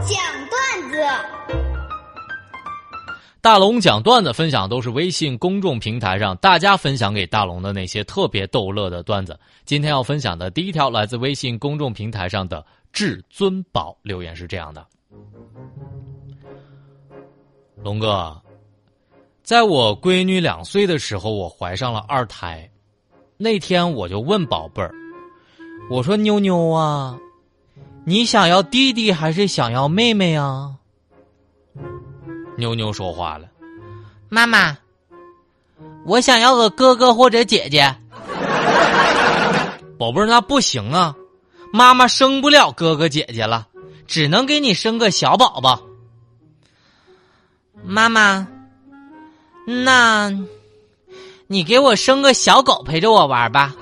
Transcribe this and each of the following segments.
讲段子。大龙讲段子分享都是微信公众平台上大家分享给大龙的那些特别逗乐的段子。今天要分享的第一条来自微信公众平台上的至尊宝留言是这样的：龙哥，在我闺女两岁的时候，我怀上了二胎。那天我就问宝贝儿，我说妞妞啊，你想要弟弟还是想要妹妹啊？妞妞说话了：“妈妈，我想要个哥哥或者姐姐。”宝贝儿，那不行啊，妈妈生不了哥哥姐姐了，只能给你生个小宝宝。妈妈，那，你给我生个小狗陪着我玩吧。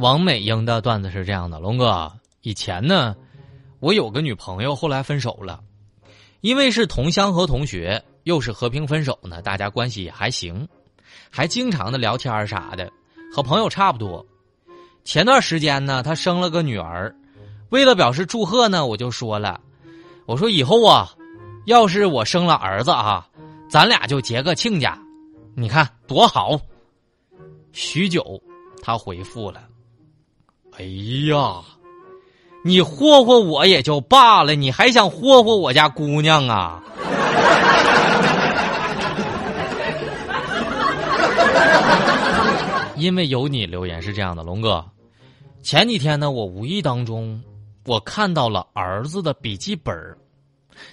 王美英的段子是这样的：龙哥，以前呢，我有个女朋友，后来分手了，因为是同乡和同学，又是和平分手呢，大家关系也还行，还经常的聊天啥的，和朋友差不多。前段时间呢，她生了个女儿，为了表示祝贺呢，我就说了，我说以后啊，要是我生了儿子啊，咱俩就结个亲家，你看多好。许久，她回复了。哎呀，你霍霍我也就罢了，你还想霍霍我家姑娘啊？因为有你留言是这样的，龙哥，前几天呢，我无意当中我看到了儿子的笔记本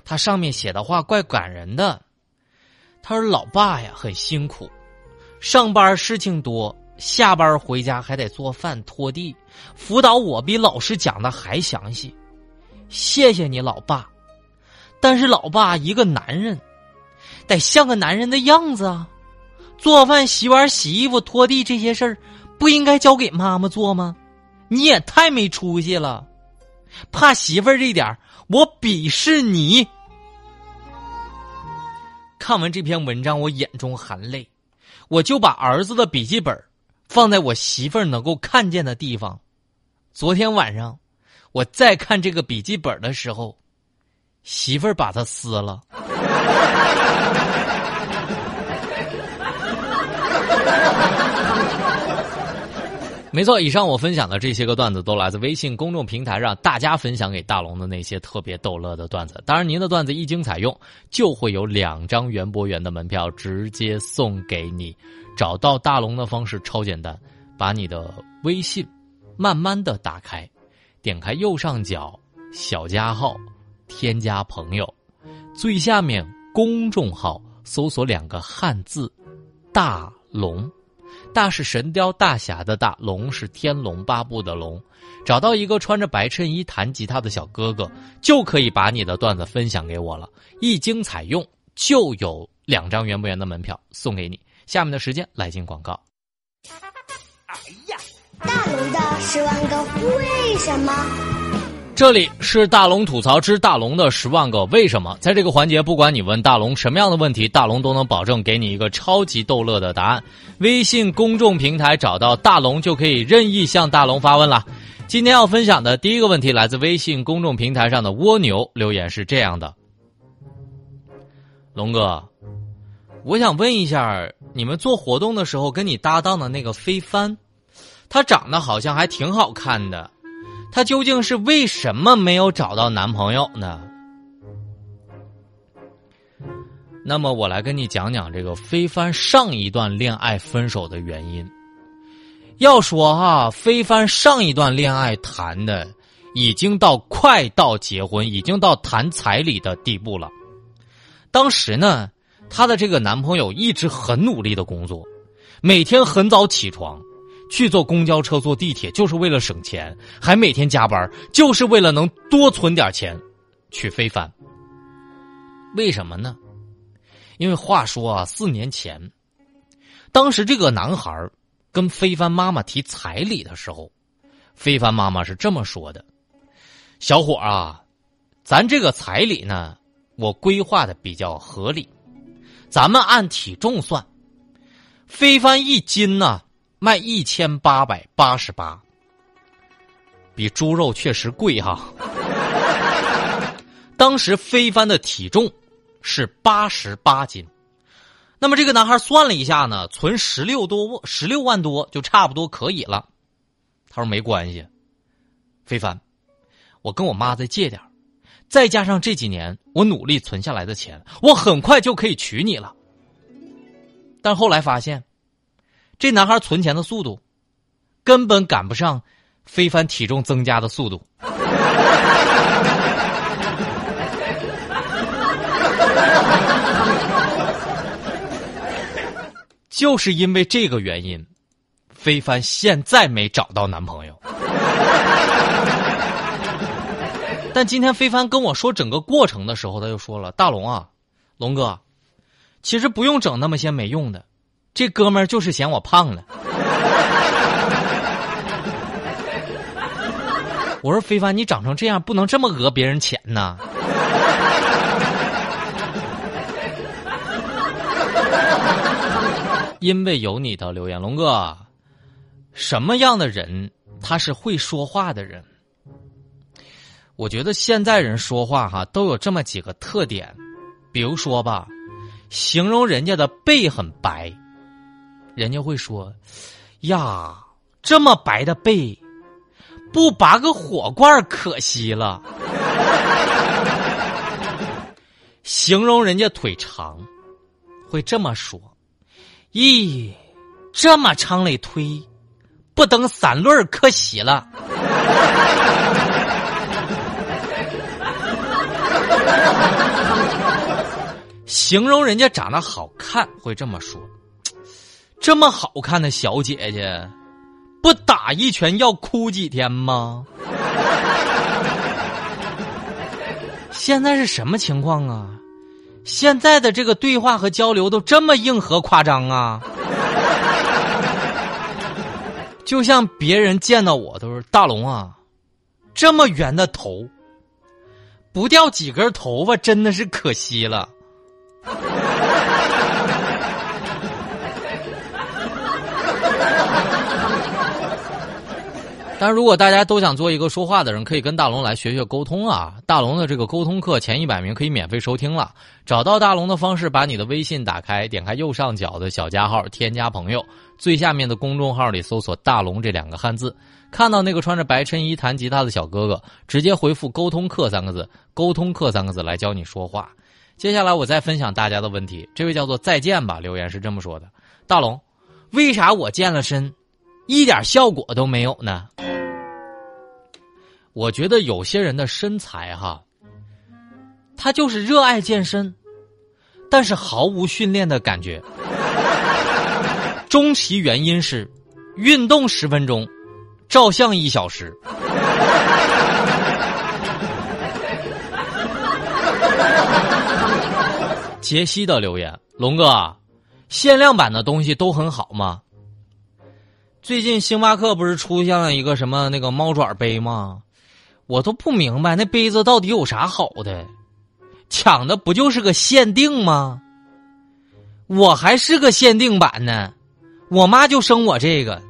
他上面写的话怪感人的。他说：“老爸呀，很辛苦，上班事情多。”下班回家还得做饭拖地，辅导我比老师讲的还详细，谢谢你老爸。但是老爸一个男人，得像个男人的样子啊！做饭、洗碗、洗衣服、拖地这些事儿，不应该交给妈妈做吗？你也太没出息了！怕媳妇儿这点我鄙视你。看完这篇文章，我眼中含泪，我就把儿子的笔记本放在我媳妇儿能够看见的地方。昨天晚上，我再看这个笔记本的时候，媳妇儿把它撕了。没错，以上我分享的这些个段子都来自微信公众平台上大家分享给大龙的那些特别逗乐的段子。当然，您的段子一经采用，就会有两张园博园的门票直接送给你。找到大龙的方式超简单，把你的微信慢慢的打开，点开右上角小加号，添加朋友，最下面公众号搜索两个汉字“大龙”，大是神雕大侠的大，龙是天龙八部的龙。找到一个穿着白衬衣弹吉他的小哥哥，就可以把你的段子分享给我了。一经采用，就有两张园博园的门票送给你。下面的时间来进广告。哎呀，大龙的十万个为什么？这里是大龙吐槽之大龙的十万个为什么。在这个环节，不管你问大龙什么样的问题，大龙都能保证给你一个超级逗乐的答案。微信公众平台找到大龙就可以任意向大龙发问了。今天要分享的第一个问题来自微信公众平台上的蜗牛留言是这样的：龙哥。我想问一下，你们做活动的时候跟你搭档的那个飞帆，她长得好像还挺好看的，她究竟是为什么没有找到男朋友呢？那么我来跟你讲讲这个飞帆上一段恋爱分手的原因。要说哈，飞帆上一段恋爱谈的已经到快到结婚，已经到谈彩礼的地步了。当时呢。她的这个男朋友一直很努力的工作，每天很早起床，去坐公交车、坐地铁，就是为了省钱，还每天加班，就是为了能多存点钱，去飞帆。为什么呢？因为话说啊，四年前，当时这个男孩跟飞帆妈妈提彩礼的时候，飞帆妈妈是这么说的：“小伙啊，咱这个彩礼呢，我规划的比较合理。”咱们按体重算，飞帆一斤呢，卖一千八百八十八，比猪肉确实贵哈。当时飞帆的体重是八十八斤，那么这个男孩算了一下呢，存十六多十六万多就差不多可以了。他说没关系，飞帆，我跟我妈再借点再加上这几年我努力存下来的钱，我很快就可以娶你了。但后来发现，这男孩存钱的速度根本赶不上飞帆体重增加的速度。就是因为这个原因，非凡现在没找到男朋友。但今天非凡跟我说整个过程的时候，他就说了：“大龙啊，龙哥，其实不用整那么些没用的，这哥们儿就是嫌我胖了。”我说：“非凡，你长成这样，不能这么讹别人钱呐。”因为有你的留言，龙哥，什么样的人他是会说话的人？我觉得现在人说话哈都有这么几个特点，比如说吧，形容人家的背很白，人家会说：“呀，这么白的背，不拔个火罐可惜了。”形容人家腿长，会这么说。咦，这么长的腿，不蹬三轮可惜了。形容人家长得好看，会这么说：这么好看的小姐姐，不打一拳要哭几天吗？现在是什么情况啊？现在的这个对话和交流都这么硬核夸张啊！就像别人见到我都是大龙啊，这么圆的头，不掉几根头发真的是可惜了。但如果大家都想做一个说话的人，可以跟大龙来学学沟通啊！大龙的这个沟通课前一百名可以免费收听了。找到大龙的方式，把你的微信打开，点开右上角的小加号，添加朋友，最下面的公众号里搜索“大龙”这两个汉字，看到那个穿着白衬衣弹吉他的小哥哥，直接回复“沟通课”三个字，“沟通课”三个字来教你说话。接下来我再分享大家的问题。这位叫做再见吧留言是这么说的：大龙，为啥我健了身，一点效果都没有呢？我觉得有些人的身材哈，他就是热爱健身，但是毫无训练的感觉。终其原因是，运动十分钟，照相一小时。杰西的留言：龙哥，限量版的东西都很好吗？最近星巴克不是出现了一个什么那个猫爪杯吗？我都不明白那杯子到底有啥好的，抢的不就是个限定吗？我还是个限定版呢，我妈就生我这个，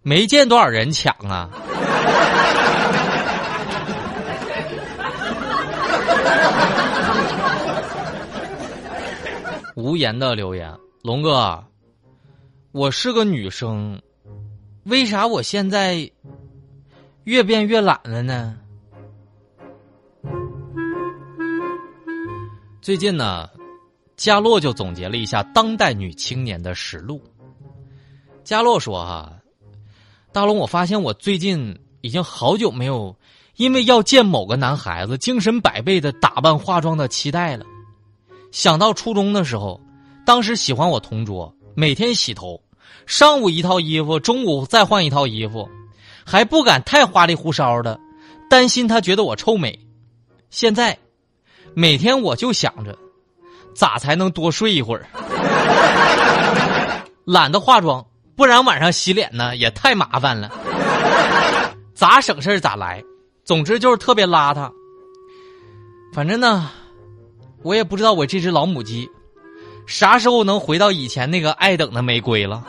没见多少人抢啊。无言的留言，龙哥，我是个女生，为啥我现在越变越懒了呢？最近呢，佳洛就总结了一下当代女青年的实录。佳洛说：“哈，大龙，我发现我最近已经好久没有因为要见某个男孩子，精神百倍的打扮化妆的期待了。想到初中的时候，当时喜欢我同桌，每天洗头，上午一套衣服，中午再换一套衣服，还不敢太花里胡哨的，担心他觉得我臭美。现在。”每天我就想着咋才能多睡一会儿？懒得化妆不然晚上洗脸呢也太麻烦了。咋省事咋来总之就是特别邋遢。反正呢我也不知道我这只老母鸡啥时候能回到以前那个爱等的玫瑰了。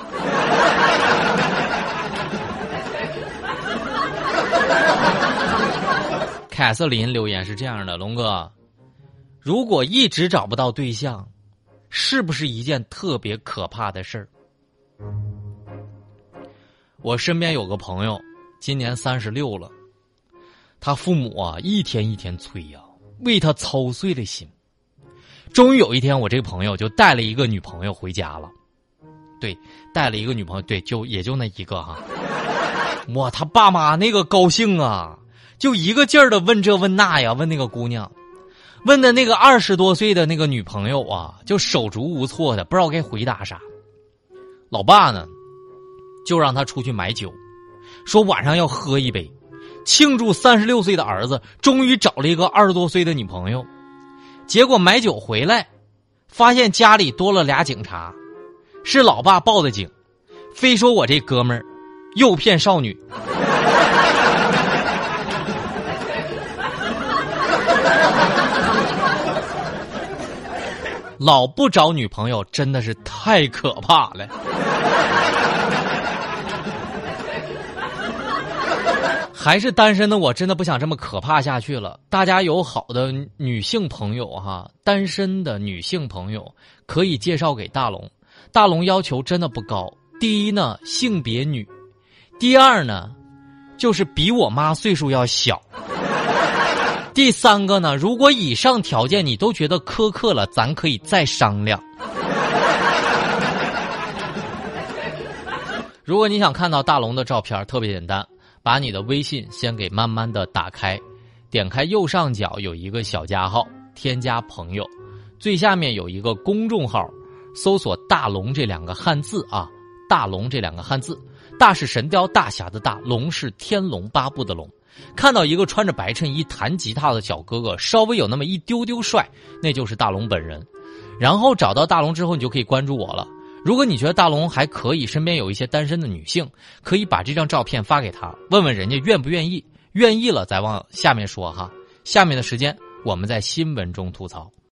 凯瑟琳留言是这样的龙哥如果一直找不到对象，是不是一件特别可怕的事儿？我身边有个朋友，今年三十六了，他父母啊一天一天催呀，为他操碎了心。终于有一天，我这个朋友就带了一个女朋友回家了。对，带了一个女朋友，对，就也就那一个哈。哇，他爸妈那个高兴啊，就一个劲儿的问这问那呀，问那个姑娘，问的那个二十多岁的那个女朋友啊，就手足无措的，不知道该回答啥。老爸呢，就让他出去买酒，说晚上要喝一杯，庆祝三十六岁的儿子终于找了一个二十多岁的女朋友。结果买酒回来，发现家里多了俩警察，是老爸报的警，非说我这哥们儿诱骗少女。老不找女朋友真的是太可怕了。还是单身的我真的不想这么可怕下去了。大家有好的女性朋友哈，单身的女性朋友可以介绍给大龙。大龙要求真的不高，第一呢性别女，第二呢就是比我妈岁数要小。第三个呢，如果以上条件你都觉得苛刻了，咱可以再商量。如果你想看到大龙的照片，特别简单，把你的微信先给慢慢的打开，点开右上角有一个小加号，添加朋友，最下面有一个公众号，搜索“大龙”这两个汉字啊，“大龙”这两个汉字，大是神雕大侠的大，龙是天龙八部的龙。看到一个穿着白衬衣弹吉他的小哥哥，稍微有那么一丢丢帅，那就是大龙本人。然后找到大龙之后，你就可以关注我了。如果你觉得大龙还可以，身边有一些单身的女性，可以把这张照片发给他，问问人家愿不愿意。愿意了再往下面说哈。下面的时间我们在新闻中吐槽。